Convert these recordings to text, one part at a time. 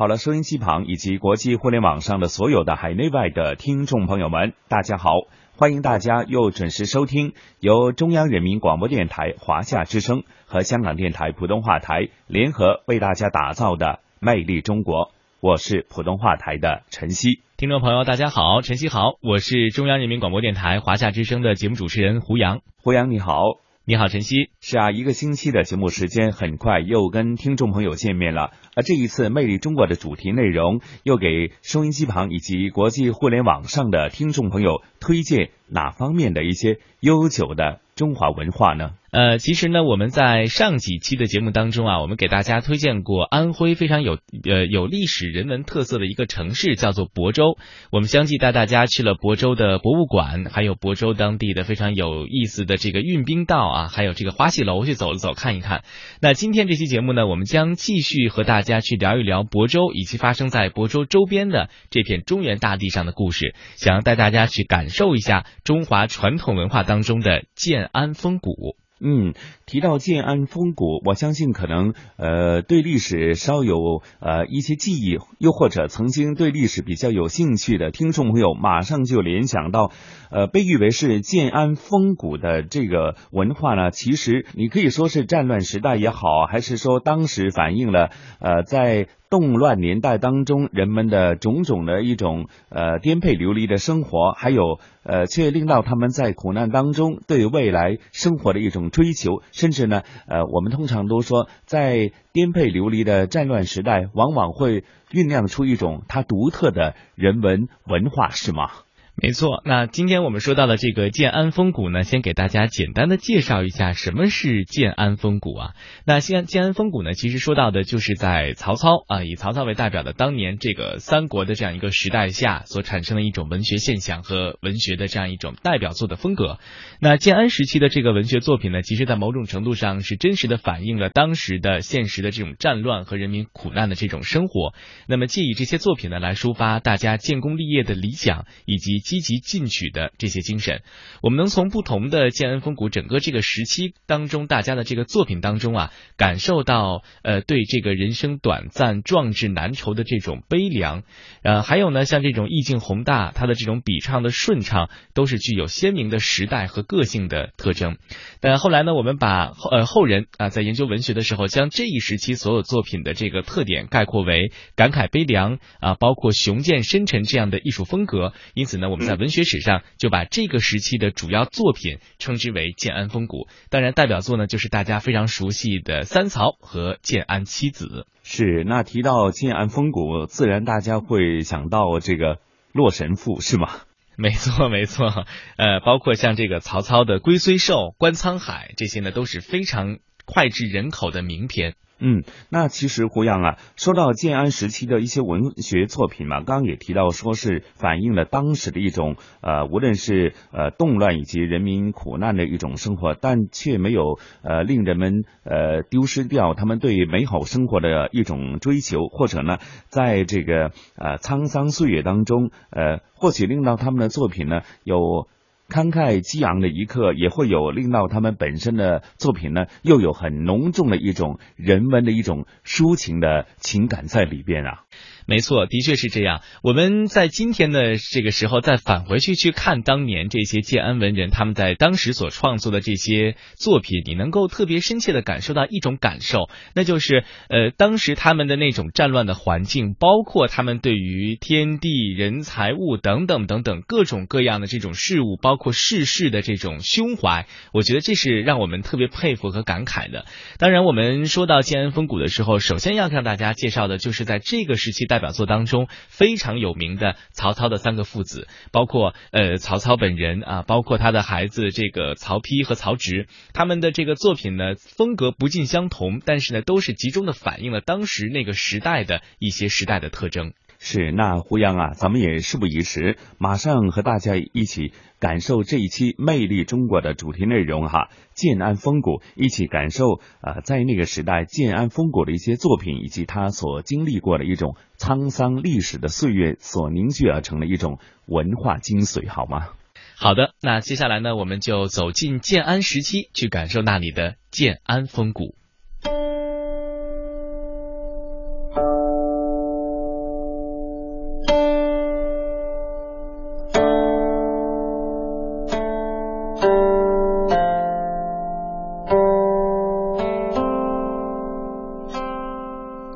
好了，收音机旁以及国际互联网上的所有的海内外的听众朋友们，大家好，欢迎大家又准时收听由中央人民广播电台华夏之声和香港电台普通话台联合为大家打造的《魅力中国》，我是普通话台的陈曦。听众朋友，大家好，晨曦好，我是中央人民广播电台华夏之声的节目主持人胡杨。胡杨你好。你好，晨曦。是啊，一个星期的节目时间很快又跟听众朋友见面了。而这一次《魅力中国》的主题内容又给收音机旁以及国际互联网上的听众朋友推荐哪方面的一些悠久的中华文化呢？呃，其实呢，我们在上几期的节目当中啊，我们给大家推荐过安徽非常有呃有历史人文特色的一个城市，叫做亳州。我们相继带大家去了亳州的博物馆，还有亳州当地的非常有意思的这个运兵道啊，还有这个花戏楼去走了走看一看。那今天这期节目呢，我们将继续和大家去聊一聊亳州以及发生在亳州周边的这片中原大地上的故事，想要带大家去感受一下中华传统文化当中的建安风骨。嗯，提到建安风骨，我相信可能呃对历史稍有呃一些记忆，又或者曾经对历史比较有兴趣的听众朋友，马上就联想到，呃被誉为是建安风骨的这个文化呢，其实你可以说是战乱时代也好，还是说当时反映了呃在。动乱年代当中，人们的种种的一种呃颠沛流离的生活，还有呃，却令到他们在苦难当中对未来生活的一种追求，甚至呢，呃，我们通常都说，在颠沛流离的战乱时代，往往会酝酿出一种它独特的人文文化，是吗？没错，那今天我们说到的这个建安风骨呢，先给大家简单的介绍一下什么是建安风骨啊。那建建安风骨呢，其实说到的就是在曹操啊，以曹操为代表的当年这个三国的这样一个时代下所产生的一种文学现象和文学的这样一种代表作的风格。那建安时期的这个文学作品呢，其实在某种程度上是真实的反映了当时的现实的这种战乱和人民苦难的这种生活。那么借以这些作品呢，来抒发大家建功立业的理想以及。积极进取的这些精神，我们能从不同的建安风骨整个这个时期当中，大家的这个作品当中啊，感受到呃对这个人生短暂、壮志难酬的这种悲凉，呃，还有呢，像这种意境宏大，它的这种比唱的顺畅，都是具有鲜明的时代和个性的特征。但后来呢，我们把后呃后人啊在研究文学的时候，将这一时期所有作品的这个特点概括为感慨悲凉啊，包括雄健深沉这样的艺术风格。因此呢，我们在文学史上就把这个时期的主要作品称之为建安风骨。当然，代表作呢就是大家非常熟悉的《三曹》和《建安七子》。是，那提到建安风骨，自然大家会想到这个《洛神赋》，是吗？没错，没错，呃，包括像这个曹操的《龟虽寿》《观沧海》这些呢，都是非常脍炙人口的名篇。嗯，那其实胡杨啊，说到建安时期的一些文学作品嘛，刚刚也提到说是反映了当时的一种呃，无论是呃动乱以及人民苦难的一种生活，但却没有呃令人们呃丢失掉他们对美好生活的一种追求，或者呢，在这个呃沧桑岁月当中呃，或许令到他们的作品呢有。慷慨激昂的一刻，也会有令到他们本身的作品呢，又有很浓重的一种人文的一种抒情的情感在里边啊。没错，的确是这样。我们在今天的这个时候再返回去去看当年这些建安文人他们在当时所创作的这些作品，你能够特别深切的感受到一种感受，那就是呃，当时他们的那种战乱的环境，包括他们对于天地人财物等等等等各种各样的这种事物，包括世事的这种胸怀，我觉得这是让我们特别佩服和感慨的。当然，我们说到建安风骨的时候，首先要向大家介绍的就是在这个时期代表作当中非常有名的曹操的三个父子，包括呃曹操本人啊，包括他的孩子这个曹丕和曹植，他们的这个作品呢风格不尽相同，但是呢都是集中的反映了当时那个时代的一些时代的特征。是，那胡杨啊，咱们也事不宜迟，马上和大家一起感受这一期《魅力中国》的主题内容哈，建安风骨，一起感受啊，在那个时代建安风骨的一些作品，以及他所经历过的一种沧桑历史的岁月所凝聚而成的一种文化精髓，好吗？好的，那接下来呢，我们就走进建安时期，去感受那里的建安风骨。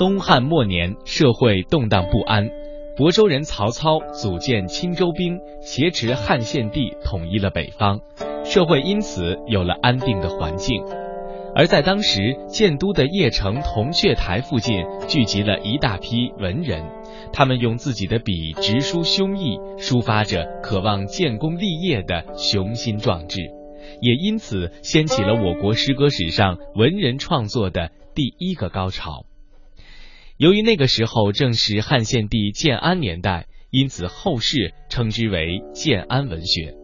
东汉末年，社会动荡不安，亳州人曹操组建青州兵，挟持汉献帝，统一了北方，社会因此有了安定的环境。而在当时，建都的邺城铜雀台附近聚集了一大批文人，他们用自己的笔直抒胸臆，抒发着渴望建功立业的雄心壮志，也因此掀起了我国诗歌史上文人创作的第一个高潮。由于那个时候正是汉献帝建安年代，因此后世称之为建安文学。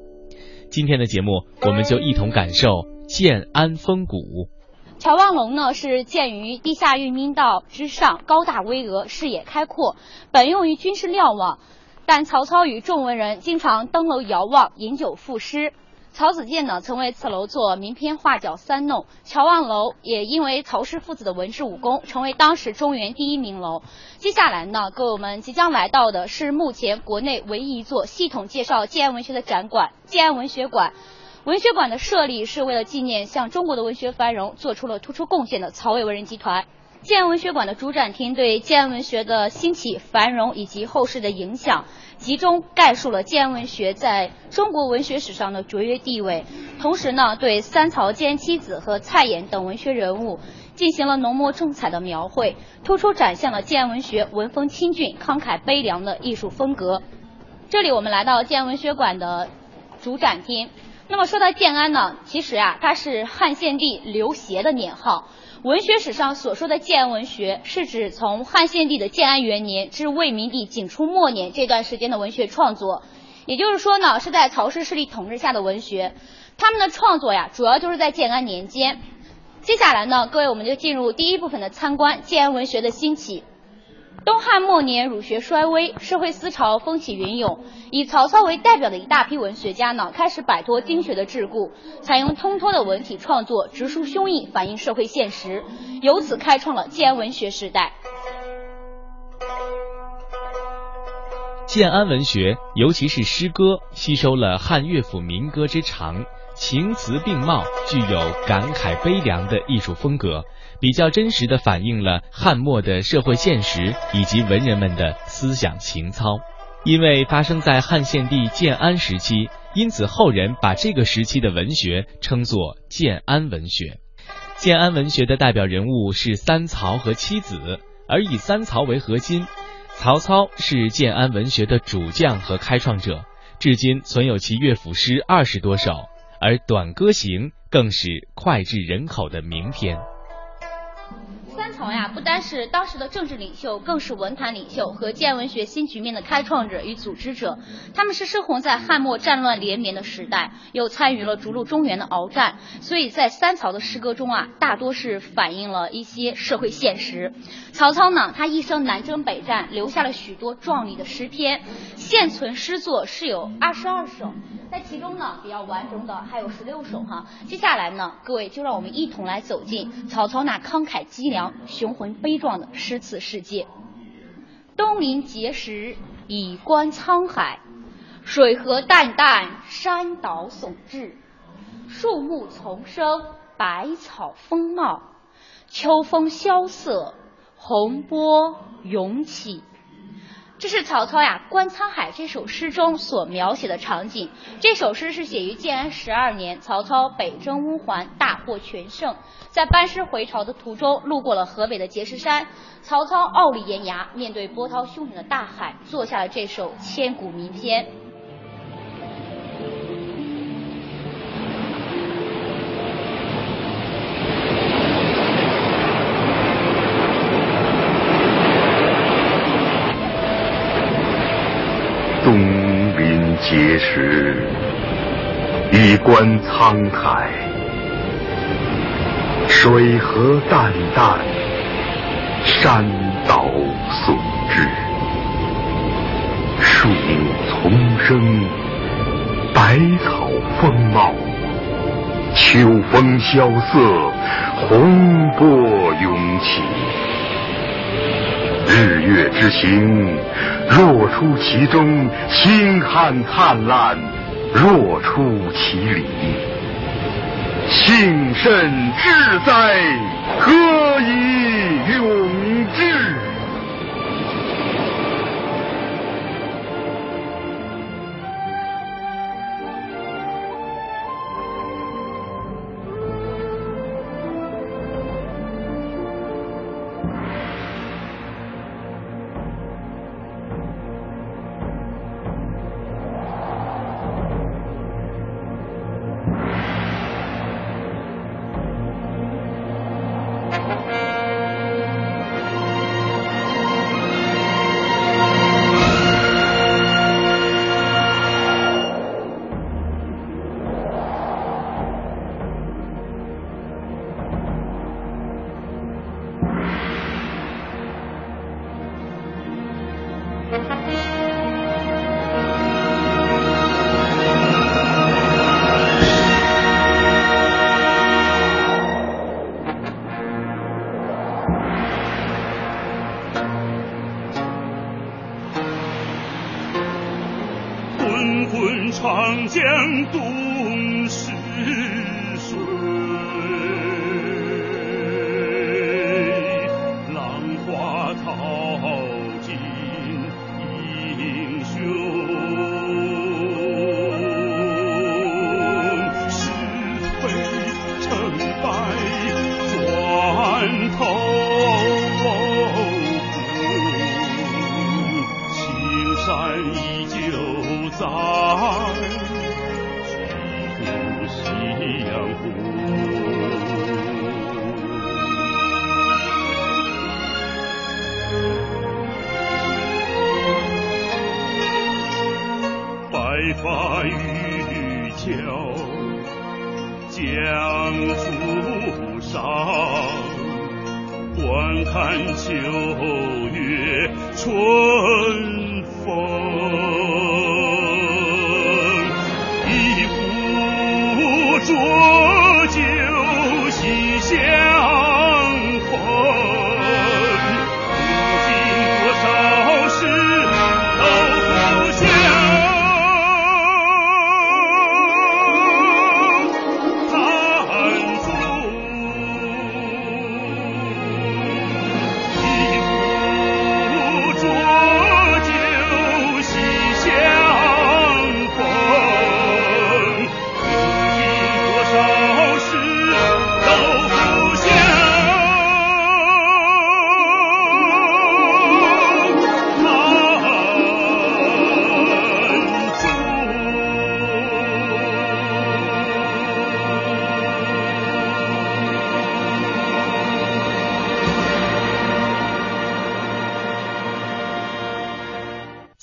今天的节目，我们就一同感受建安风骨。乔望龙呢是建于地下运兵道之上，高大巍峨，视野开阔，本用于军事瞭望。但曹操与众文人经常登楼遥望，饮酒赋诗。曹子建呢曾为此楼作名篇画角三弄。乔望楼也因为曹氏父子的文治武功，成为当时中原第一名楼。接下来呢，各位我们即将来到的是目前国内唯一一座系统介绍建安文学的展馆——建安文学馆。文学馆的设立是为了纪念向中国的文学繁荣做出了突出贡献的曹魏文人集团。建安文学馆的主展厅对建安文学的兴起、繁荣以及后世的影响，集中概述了建安文学在中国文学史上的卓越地位。同时呢，对三曹建安七子和蔡琰等文学人物进行了浓墨重彩的描绘，突出展现了建安文学文风清俊、慷慨悲凉的艺术风格。这里我们来到建安文学馆的主展厅。那么说到建安呢，其实啊，它是汉献帝刘协的年号。文学史上所说的建安文学，是指从汉献帝的建安元年至魏明帝景初末年这段时间的文学创作。也就是说呢，是在曹氏势力统治下的文学。他们的创作呀，主要就是在建安年间。接下来呢，各位我们就进入第一部分的参观建安文学的兴起。东汉末年，儒学衰微，社会思潮风起云涌。以曹操为代表的一大批文学家呢，开始摆脱经学的桎梏，采用通脱的文体创作，直抒胸臆，反映社会现实，由此开创了建安文学时代。建安文学，尤其是诗歌，吸收了汉乐府民歌之长，情词并茂，具有感慨悲凉的艺术风格。比较真实的反映了汉末的社会现实以及文人们的思想情操。因为发生在汉献帝建安时期，因此后人把这个时期的文学称作建安文学。建安文学的代表人物是三曹和七子，而以三曹为核心。曹操是建安文学的主将和开创者，至今存有其乐府诗二十多首，而《短歌行》更是脍炙人口的名篇。三曹呀，不单是当时的政治领袖，更是文坛领袖和建文学新局面的开创者与组织者。他们是生活在汉末战乱连绵的时代，又参与了逐鹿中原的鏖战，所以在三曹的诗歌中啊，大多是反映了一些社会现实。曹操呢，他一生南征北战，留下了许多壮丽的诗篇，现存诗作是有二十二首。在其中呢，比较完整的还有十六首哈。接下来呢，各位就让我们一同来走进曹操那慷慨激昂、雄浑悲壮的诗词世界。东临碣石，以观沧海，水何澹澹，山岛竦峙，树木丛生，百草丰茂，秋风萧瑟，洪波涌起。这是曹操呀《观沧海》这首诗中所描写的场景。这首诗是写于建安十二年，曹操北征乌桓，大获全胜，在班师回朝的途中，路过了河北的碣石山。曹操傲立岩崖，面对波涛汹涌的大海，作下了这首千古名篇。碣石，以观沧海。水何澹澹，山岛竦峙。树木丛生，百草丰茂。秋风萧瑟，洪波涌起。日月之行，若出其中；星汉灿烂，若出其里。幸甚至哉，歌以咏志。发渔樵江渚上观看秋月春风。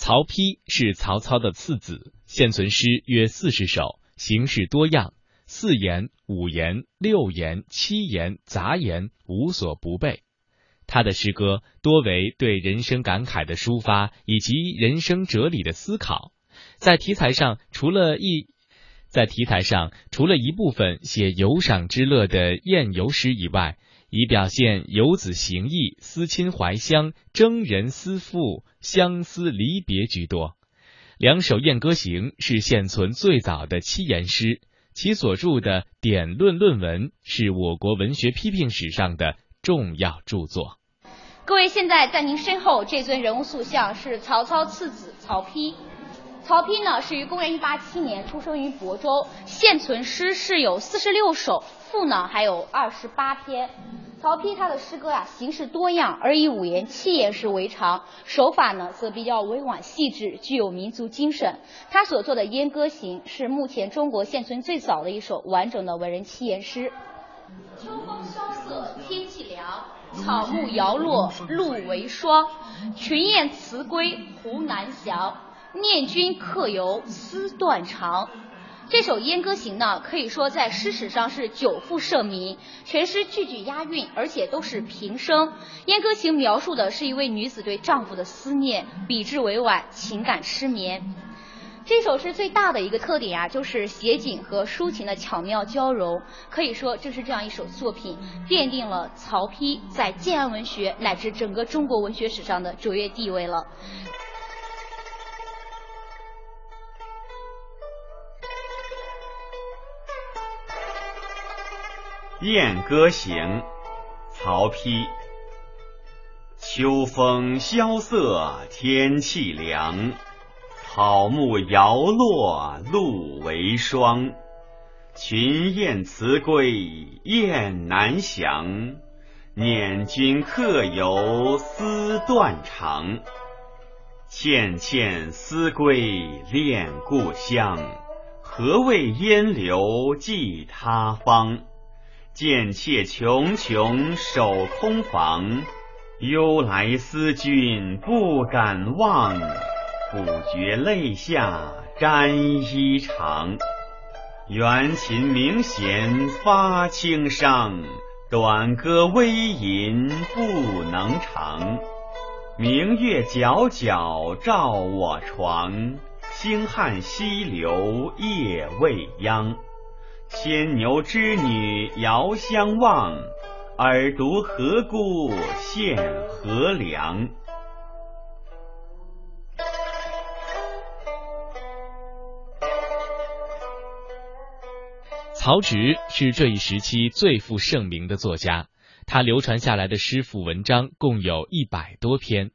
曹丕是曹操的次子，现存诗约四十首，形式多样，四言、五言、六言、七言、杂言无所不备。他的诗歌多为对人生感慨的抒发，以及人生哲理的思考。在题材上，除了一在题材上除了一部分写游赏之乐的宴游诗以外，以表现游子行意、思亲怀乡、征人思妇、相思离别居多。两首《燕歌行》是现存最早的七言诗，其所著的典论论文是我国文学批评史上的重要著作。各位，现在在您身后这尊人物塑像是曹操次子曹丕。曹丕呢，是于公元一八七年出生于亳州，现存诗是有四十六首。赋呢还有二十八篇，曹丕他的诗歌呀形式多样，而以五言七言诗为常，手法呢则比较委婉细致，具有民族精神。他所作的《燕歌行》是目前中国现存最早的一首完整的文人七言诗。秋风萧瑟，天气凉，草木摇落，露为霜。群雁辞归胡南翔，念君客游思断肠。这首《燕歌行》呢，可以说在诗史上是久负盛名，全诗句句押韵，而且都是平声。《燕歌行》描述的是一位女子对丈夫的思念，笔致委婉，情感痴绵。这首诗最大的一个特点啊，就是写景和抒情的巧妙交融，可以说正是这样一首作品，奠定了曹丕在建安文学乃至整个中国文学史上的卓越地位了。《燕歌行》曹丕。秋风萧瑟，天气凉，草木摇落，露为霜。群雁辞归，雁南翔。念君客游思断肠，倩倩思归恋故乡。何谓烟流寄他方？见妾穷穷守空房。忧来思君不敢忘，不觉泪下沾衣裳。缘琴明弦发轻伤。短歌微吟不能长，明月皎皎照我床。星汉西流夜未央，牵牛织女遥相望。尔独何辜献何良？曹植是这一时期最负盛名的作家，他流传下来的诗赋文章共有一百多篇。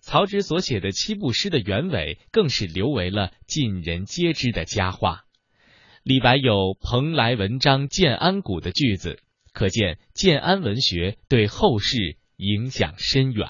曹植所写的七步诗的原委更是留为了尽人皆知的佳话。李白有“蓬莱文章建安骨”的句子，可见建安文学对后世影响深远。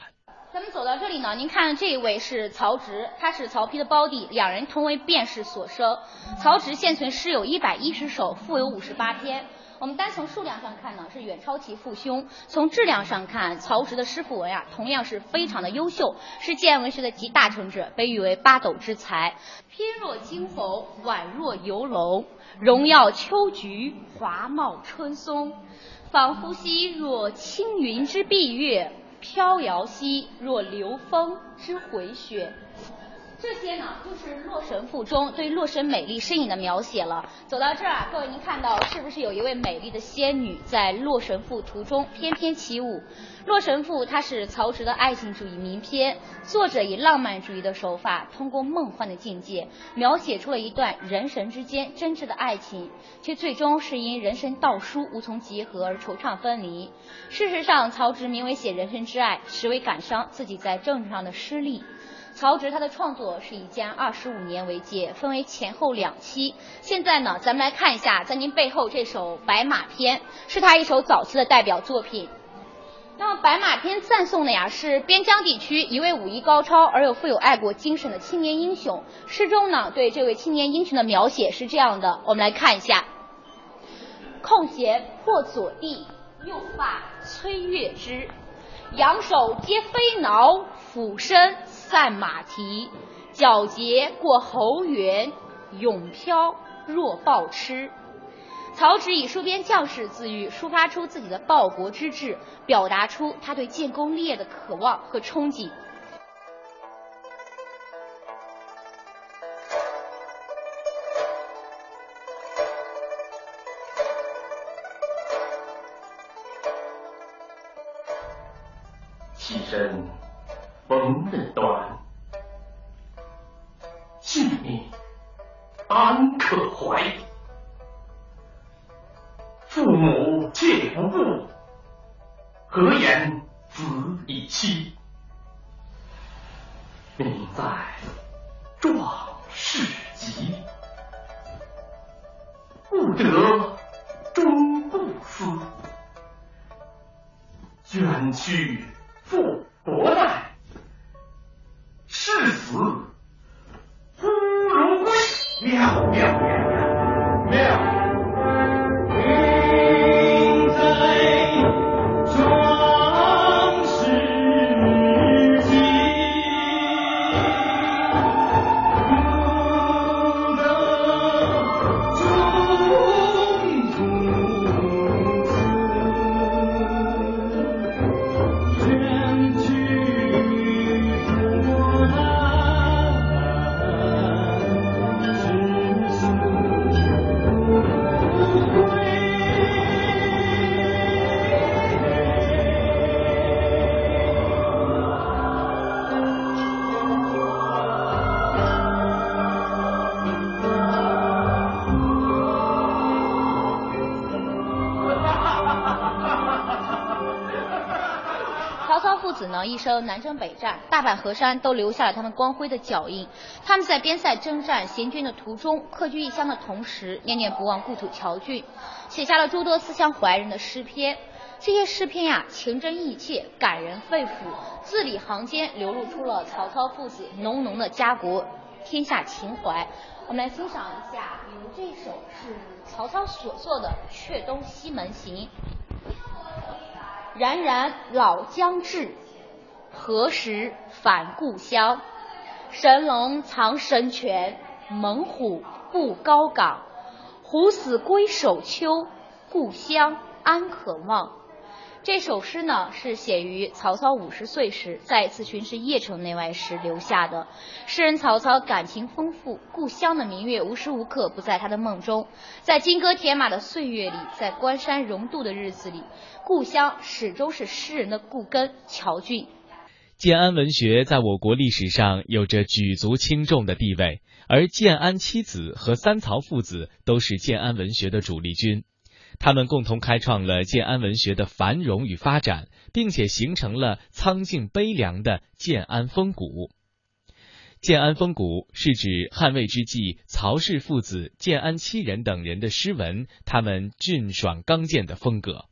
咱们走到这里呢您看，这一位是曹植，他是曹丕的胞弟，两人同为卞氏所生。曹植现存诗有一百一十首，赋有五十八篇。我们单从数量上看呢，是远超其父兄；从质量上看，曹植的诗赋文呀，同样是非常的优秀，是建安文学的集大成者，被誉为八斗之才。翩若惊鸿，宛若游龙，荣耀秋菊，华茂春松，仿佛兮若轻云之蔽月。飘摇兮若流风之回雪，这些呢就是《洛神赋》中对洛神美丽身影的描写了。走到这儿啊，各位您看到是不是有一位美丽的仙女在《洛神赋》途中翩翩起舞？《洛神赋》它是曹植的爱情主义名篇，作者以浪漫主义的手法，通过梦幻的境界，描写出了一段人神之间真挚的爱情，却最终是因人神道疏无从结合而惆怅分离。事实上，曹植名为写人生之爱，实为感伤自己在政治上的失利。曹植他的创作是以建二十五年为界，分为前后两期。现在呢，咱们来看一下，在您背后这首《白马篇》是他一首早期的代表作品。那么《白马篇》赞颂的呀是边疆地区一位武艺高超而又富有爱国精神的青年英雄。诗中呢对这位青年英雄的描写是这样的，我们来看一下：空闲破左地。右发催月枝，仰首皆飞挠，俯身散马蹄。皎洁过侯园，永飘若豹痴。曹植以戍边将士自喻，抒发出自己的报国之志，表达出他对建功立业的渴望和憧憬。百河山都留下了他们光辉的脚印。他们在边塞征战行军的途中，客居异乡的同时，念念不忘故土侨郡，写下了诸多思乡怀人的诗篇。这些诗篇呀，情真意切，感人肺腑，字里行间流露出了曹操父子浓浓的家国天下情怀。我们来欣赏一下，比如这首是曹操所作的《却东西门行》。然然老将至，何时返故乡？神龙藏神泉，猛虎不高岗。虎死归首丘，故乡安可望？这首诗呢，是写于曹操五十岁时，在一次巡视邺城内外时留下的。诗人曹操感情丰富，故乡的明月无时无刻不在他的梦中。在金戈铁马的岁月里，在关山荣渡的日子里，故乡始终是诗人的故根——乔郡。建安文学在我国历史上有着举足轻重的地位，而建安七子和三曹父子都是建安文学的主力军。他们共同开创了建安文学的繁荣与发展，并且形成了苍劲悲凉的建安风骨。建安风骨是指汉魏之际曹氏父子、建安七人等人的诗文，他们俊爽刚健的风格。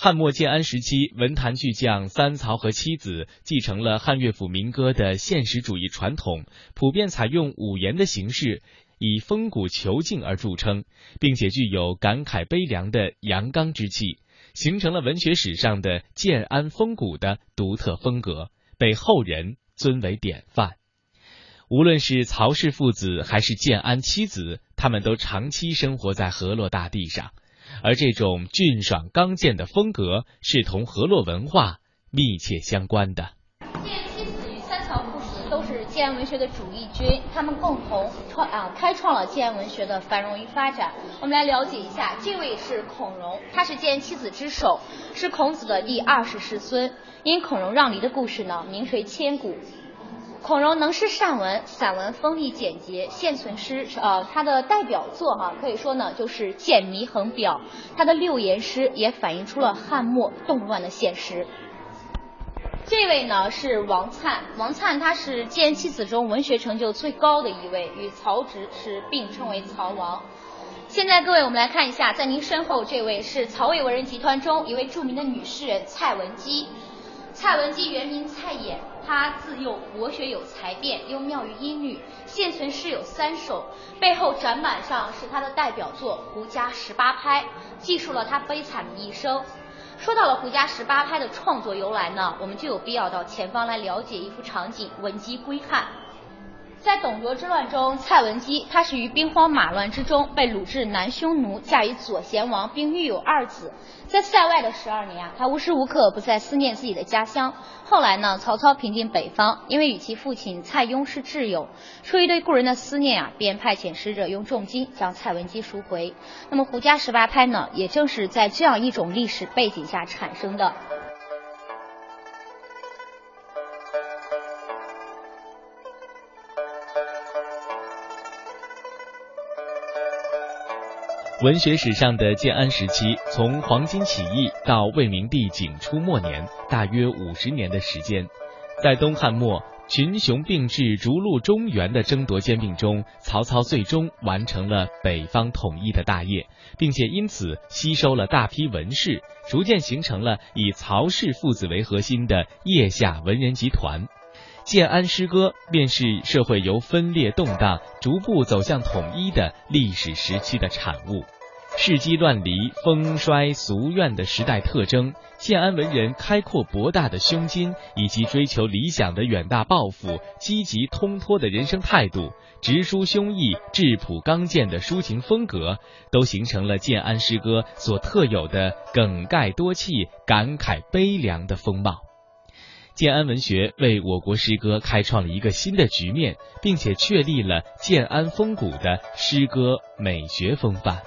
汉末建安时期，文坛巨匠三曹和七子继承了汉乐府民歌的现实主义传统，普遍采用五言的形式。以风骨遒劲而著称，并且具有感慨悲凉的阳刚之气，形成了文学史上的建安风骨的独特风格，被后人尊为典范。无论是曹氏父子还是建安七子，他们都长期生活在河洛大地上，而这种俊爽刚健的风格是同河洛文化密切相关的。建安文学的主力军，他们共同创啊开创了建安文学的繁荣与发展。我们来了解一下，这位是孔融，他是建安七子之首，是孔子的第二十世孙。因孔融让梨的故事呢，名垂千古。孔融能诗善文，散文锋利简洁，现存诗呃他的代表作哈，可以说呢就是《建弥衡表》，他的六言诗也反映出了汉末动乱的现实。这位呢是王粲，王粲他是建安七子中文学成就最高的一位，与曹植是并称为曹王。现在各位，我们来看一下，在您身后这位是曹魏文人集团中一位著名的女诗人蔡文姬。蔡文姬原名蔡琰，他自幼博学有才辩，又妙于音律，现存诗有三首，背后展板上是他的代表作《胡笳十八拍》，记述了他悲惨的一生。说到了胡笳十八拍的创作由来呢，我们就有必要到前方来了解一幅场景：闻鸡归汉。在董卓之乱中，蔡文姬她是于兵荒马乱之中被掳至南匈奴，嫁于左贤王，并育有二子。在塞外的十二年啊，她无时无刻不在思念自己的家乡。后来呢，曹操平定北方，因为与其父亲蔡邕是挚友，出于对故人的思念啊，便派遣使者用重金将蔡文姬赎回。那么胡笳十八拍呢，也正是在这样一种历史背景下产生的。文学史上的建安时期，从黄巾起义到魏明帝景初末年，大约五十年的时间。在东汉末群雄并峙、逐鹿中原的争夺兼并中，曹操最终完成了北方统一的大业，并且因此吸收了大批文士，逐渐形成了以曹氏父子为核心的腋下文人集团。建安诗歌便是社会由分裂动荡逐步走向统一的历史时期的产物。世机乱离、风衰俗怨的时代特征，建安文人开阔博大的胸襟，以及追求理想的远大抱负、积极通脱的人生态度、直抒胸臆、质朴刚健的抒情风格，都形成了建安诗歌所特有的梗概多气、感慨悲凉的风貌。建安文学为我国诗歌开创了一个新的局面，并且确立了建安风骨的诗歌美学风范。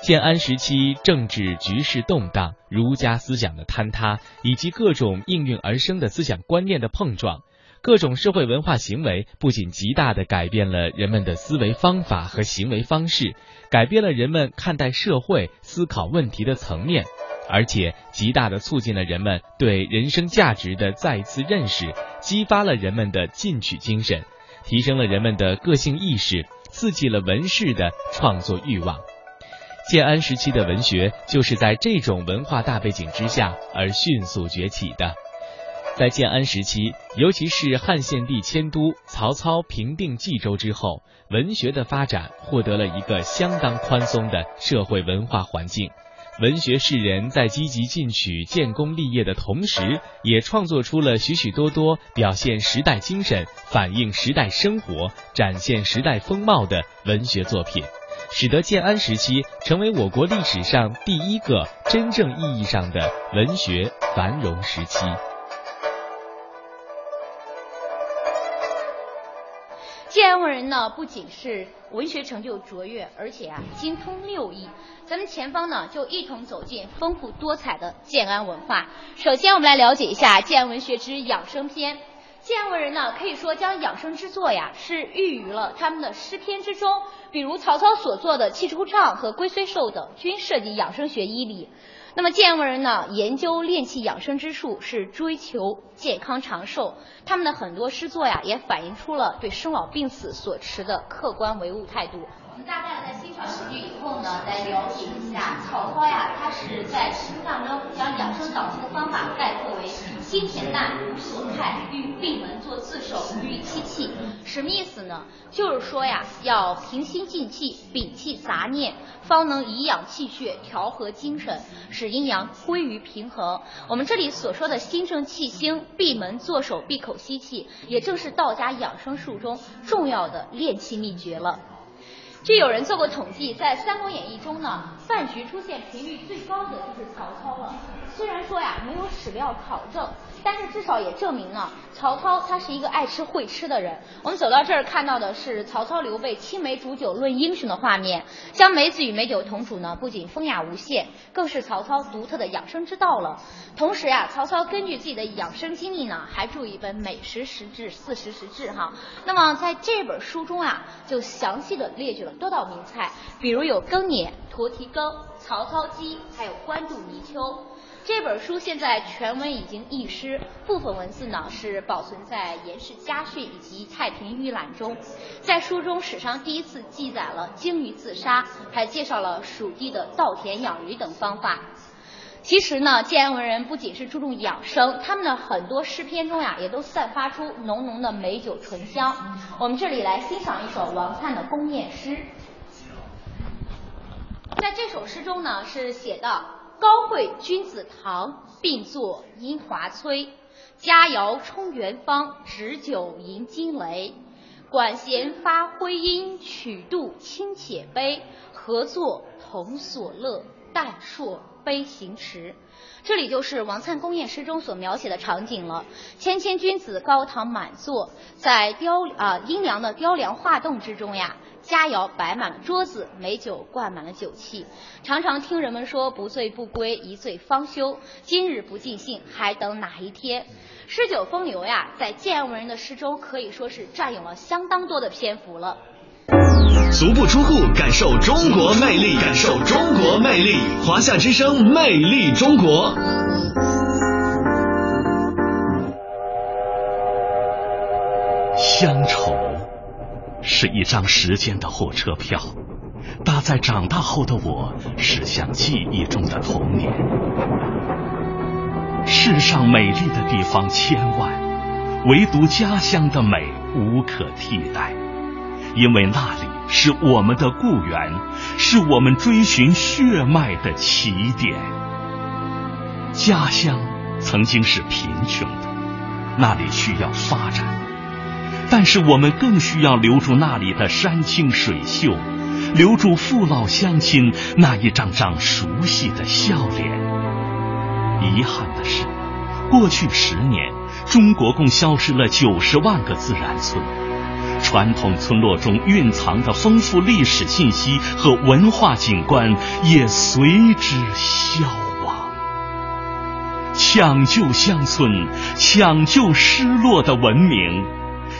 建安时期政治局势动荡，儒家思想的坍塌，以及各种应运而生的思想观念的碰撞，各种社会文化行为不仅极大地改变了人们的思维方法和行为方式，改变了人们看待社会、思考问题的层面。而且极大的促进了人们对人生价值的再次认识，激发了人们的进取精神，提升了人们的个性意识，刺激了文士的创作欲望。建安时期的文学就是在这种文化大背景之下而迅速崛起的。在建安时期，尤其是汉献帝迁都，曹操平定冀州之后，文学的发展获得了一个相当宽松的社会文化环境。文学士人在积极进取、建功立业的同时，也创作出了许许多多表现时代精神、反映时代生活、展现时代风貌的文学作品。使得建安时期成为我国历史上第一个真正意义上的文学繁荣时期。建安文人呢，不仅是文学成就卓越，而且啊精通六艺。咱们前方呢，就一同走进丰富多彩的建安文化。首先，我们来了解一下建安文学之养生篇。建安文人呢，可以说将养生之作呀，是寓于了他们的诗篇之中。比如曹操所作的《气出畅》和《龟虽寿》等，均涉及养生学医理。那么建安文人呢，研究炼气养生之术，是追求健康长寿。他们的很多诗作呀，也反映出了对生老病死所持的客观唯物态度。我们大概在欣赏诗句以后呢，来了解一下曹操呀，他是在诗当中将养生早期的方法概括为心恬淡，无所害，欲闭门作自守，与气气。什么意思呢？就是说呀，要平心静气，摒弃杂念，方能颐养气血，调和精神，使阴阳归于平衡。我们这里所说的心正气兴，闭门坐守，闭口吸气，也正是道家养生术中重要的练气秘诀了。据有人做过统计，在《三国演义》中呢，饭局出现频率最高的就是曹操了。虽然说呀没有史料考证，但是至少也证明呢，曹操他是一个爱吃会吃的人。我们走到这儿看到的是曹操刘备青梅煮酒论英雄的画面，将梅子与美酒同煮呢，不仅风雅无限，更是曹操独特的养生之道了。同时呀，曹操根据自己的养生经历呢，还著一本《美食食志》《四时食志》哈。那么在这本书中啊，就详细的列举了多道名菜，比如有羹碾、驼蹄羹、曹操鸡，还有官渡泥鳅。这本书现在全文已经译失，部分文字呢是保存在《颜氏家训》以及《太平御览》中。在书中，史上第一次记载了鲸鱼自杀，还介绍了蜀地的稻田养鱼等方法。其实呢，建安文人不仅是注重养生，他们的很多诗篇中呀，也都散发出浓浓的美酒醇香。我们这里来欣赏一首王粲的宫宴诗。在这首诗中呢，是写道。高会君子堂，并坐阴华催。佳肴充元方，执酒迎金雷。管弦发徽音，曲度清且悲。合作同所乐，淡硕悲行迟。这里就是王粲宫宴诗中所描写的场景了。谦谦君子高堂满座，在雕啊阴凉的雕梁画栋之中呀。佳肴摆满了桌子，美酒灌满了酒器。常常听人们说“不醉不归，一醉方休”。今日不尽兴，还等哪一天？诗酒风流呀，在建安文人的诗中可以说是占有了相当多的篇幅了。足不出户，感受中国魅力，感受中国魅力。华夏之声，魅力中国。乡愁。是一张时间的火车票，搭在长大后的我驶向记忆中的童年。世上美丽的地方千万，唯独家乡的美无可替代，因为那里是我们的故园，是我们追寻血脉的起点。家乡曾经是贫穷的，那里需要发展。但是我们更需要留住那里的山清水秀，留住父老乡亲那一张张熟悉的笑脸。遗憾的是，过去十年，中国共消失了九十万个自然村，传统村落中蕴藏的丰富历史信息和文化景观也随之消亡。抢救乡村，抢救失落的文明。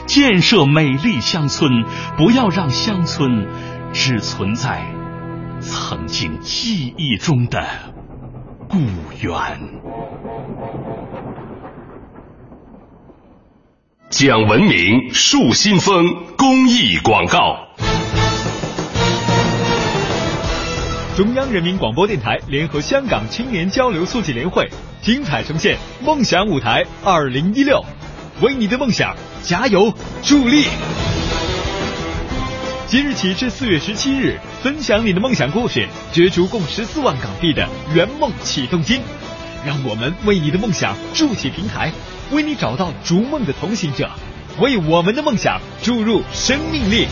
建设美丽乡村，不要让乡村只存在曾经记忆中的故园。讲文明树新风公益广告。中央人民广播电台联合香港青年交流促进联会精彩呈现《梦想舞台二零一六》，为你的梦想加油助力。即日起至四月十七日，分享你的梦想故事，角逐共十四万港币的圆梦启动金。让我们为你的梦想筑起平台，为你找到逐梦的同行者，为我们的梦想注入生命力。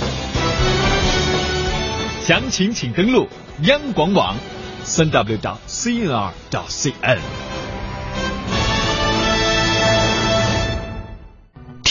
详情请登录央广网，三 w 到 cnr 到 cn。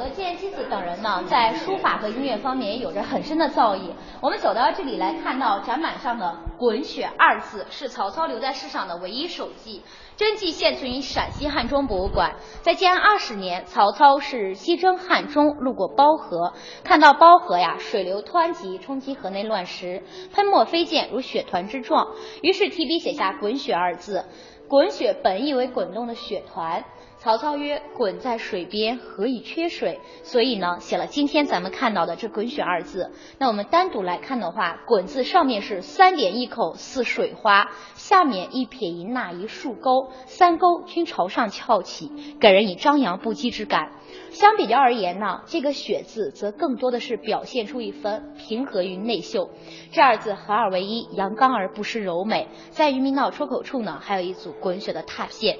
和建基子等人呢，在书法和音乐方面也有着很深的造诣。我们走到这里来看到展板上的“滚雪”二字，是曹操留在世上的唯一手迹。真迹现存于陕西汉中博物馆。在建安二十年，曹操是西征汉中，路过包河，看到包河呀水流湍急，冲击河内乱石，喷墨飞溅如雪团之状，于是提笔写下“滚雪”二字。滚雪本意为滚动的雪团。曹操曰：“滚在水边，何以缺水？”所以呢，写了今天咱们看到的这“滚雪”二字。那我们单独来看的话，“滚”字上面是三点一口似水花，下面一撇一捺一竖钩，三钩均朝上翘起，给人以张扬不羁之感。相比较而言呢，这个“雪”字则更多的是表现出一份平和与内秀。这二字合二为一，阳刚而不失柔美。在渔民道出口处呢，还有一组滚雪的拓线。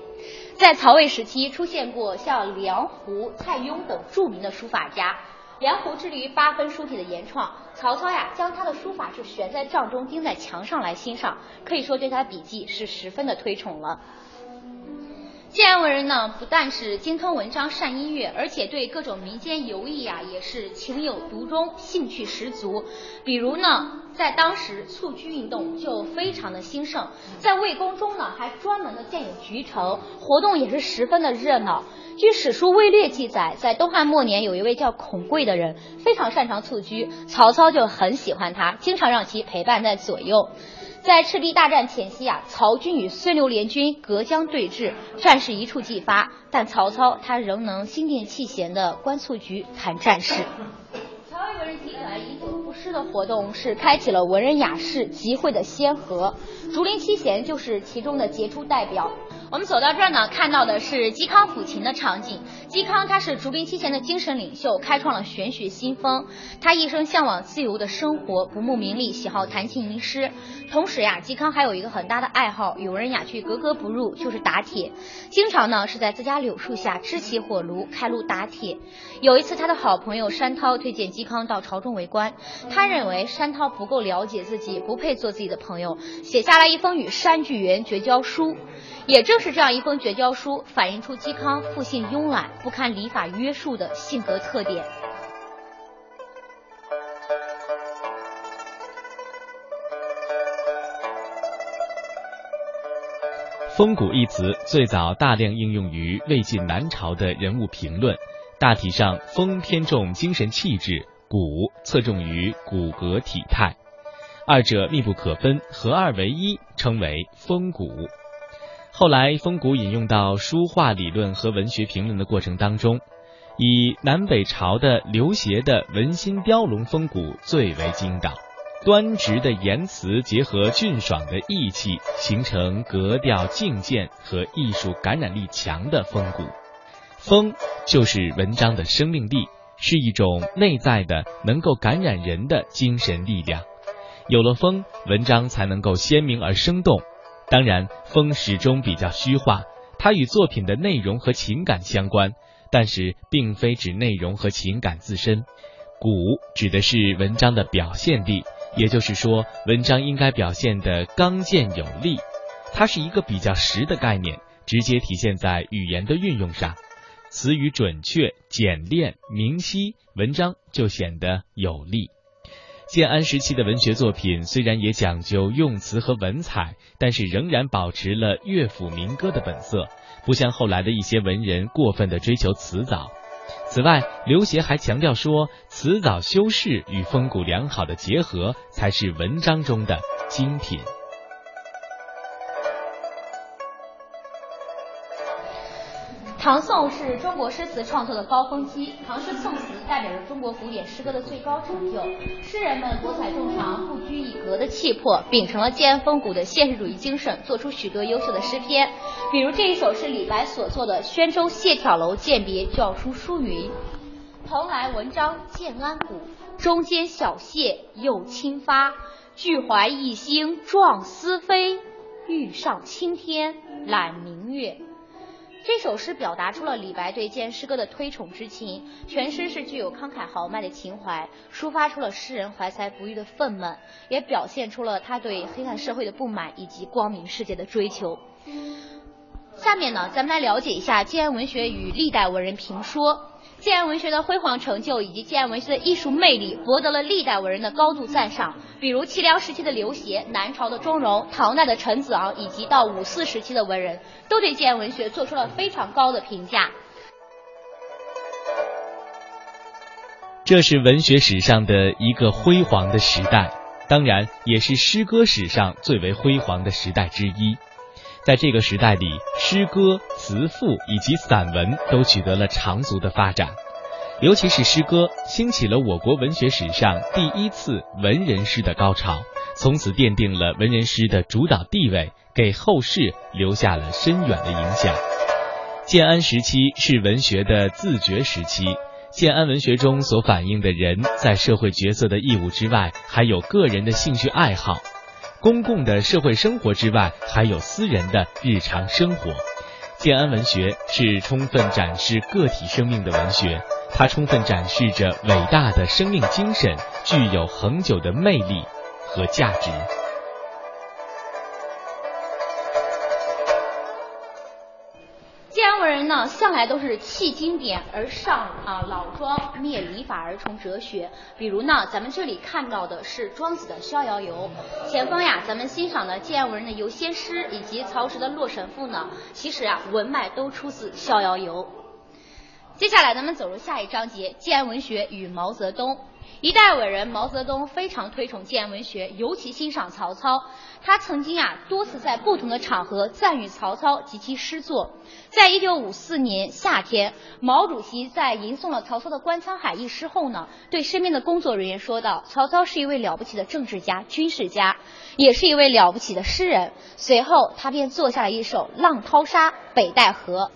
在曹魏时期，出现过像梁胡、蔡邕等著名的书法家。梁胡致力于八分书体的原创，曹操呀将他的书法是悬在帐中、钉在墙上来欣赏，可以说对他笔迹是十分的推崇了。建安文人呢，不但是精通文章、善音乐，而且对各种民间游艺呀、也是情有独钟，兴趣十足。比如呢，在当时蹴鞠运动就非常的兴盛，在魏宫中呢，还专门的建有菊城，活动也是十分的热闹。据史书《魏略》记载，在东汉末年，有一位叫孔贵的人，非常擅长蹴鞠，曹操就很喜欢他，经常让其陪伴在左右。在赤壁大战前夕啊，曹军与孙刘联军隔江对峙，战事一触即发，但曹操他仍能心定气闲的观蹴鞠谈战事。曹魏文人集团饮酒赋诗的活动是开启了文人雅士集会的先河，竹林七贤就是其中的杰出代表。我们走到这儿呢，看到的是嵇康抚琴的场景。嵇康他是竹林七贤的精神领袖，开创了玄学新风。他一生向往自由的生活，不慕名利，喜好弹琴吟诗。同时呀，嵇康还有一个很大的爱好，与文人雅趣格格不入，就是打铁。经常呢是在自家柳树下支起火炉，开炉打铁。有一次，他的好朋友山涛推荐嵇康到朝中为官，他认为山涛不够了解自己，不配做自己的朋友，写下了一封与山巨源绝交书。也正是这样一封绝交书，反映出嵇康复性慵懒、不堪礼法约束的性格特点。风骨一词最早大量应用于魏晋南朝的人物评论，大体上风偏重精神气质，骨侧重于骨骼体态，二者密不可分，合二为一，称为风骨。后来，风骨引用到书画理论和文学评论的过程当中，以南北朝的刘勰的文心雕龙风骨最为精到。端直的言辞结合俊爽的意气，形成格调境界和艺术感染力强的风骨。风就是文章的生命力，是一种内在的能够感染人的精神力量。有了风，文章才能够鲜明而生动。当然，风始终比较虚化，它与作品的内容和情感相关，但是并非指内容和情感自身。骨指的是文章的表现力。也就是说，文章应该表现得刚健有力。它是一个比较实的概念，直接体现在语言的运用上，词语准确、简练、明晰，文章就显得有力。建安时期的文学作品虽然也讲究用词和文采，但是仍然保持了乐府民歌的本色，不像后来的一些文人过分的追求辞藻。此外，刘勰还强调说，辞藻修饰与风骨良好的结合，才是文章中的精品。唐宋是中国诗词创作的高峰期，唐诗宋词代表着中国古典诗歌的最高成就。诗人们多彩众长、不拘一格的气魄，秉承了建安风骨的现实主义精神，做出许多优秀的诗篇。比如这一首是李白所作的《宣州谢眺楼饯别校书》，书云：“蓬莱文章建安骨，中间小谢又清发。俱怀逸兴壮思飞，欲上青天揽明月。”这首诗表达出了李白对建诗歌的推崇之情，全诗是具有慷慨豪迈的情怀，抒发出了诗人怀才不遇的愤懑，也表现出了他对黑暗社会的不满以及光明世界的追求。下面呢，咱们来了解一下建安文学与历代文人评说。建安文学的辉煌成就以及建安文学的艺术魅力，博得了历代文人的高度赞赏。比如齐梁时期的刘勰、南朝的钟嵘、唐代的陈子昂，以及到五四时期的文人，都对建安文学做出了非常高的评价。这是文学史上的一个辉煌的时代，当然也是诗歌史上最为辉煌的时代之一。在这个时代里，诗歌、词赋以及散文都取得了长足的发展，尤其是诗歌，兴起了我国文学史上第一次文人诗的高潮，从此奠定了文人诗的主导地位，给后世留下了深远的影响。建安时期是文学的自觉时期，建安文学中所反映的人在社会角色的义务之外，还有个人的兴趣爱好。公共的社会生活之外，还有私人的日常生活。建安文学是充分展示个体生命的文学，它充分展示着伟大的生命精神，具有恒久的魅力和价值。向来都是弃经典而上啊老庄，灭礼法而崇哲学。比如呢，咱们这里看到的是庄子的《逍遥游》，前方呀，咱们欣赏的建安文人的游仙诗，以及曹植的《洛神赋》呢，其实啊，文脉都出自《逍遥游》。接下来，咱们走入下一章节：建安文学与毛泽东。一代伟人毛泽东非常推崇建安文学，尤其欣赏曹操。他曾经啊多次在不同的场合赞誉曹操及其诗作。在一九五四年夏天，毛主席在吟诵了曹操的《观沧海》一诗后呢，对身边的工作人员说道：“曹操是一位了不起的政治家、军事家，也是一位了不起的诗人。”随后，他便作下了一首《浪淘沙·北戴河》。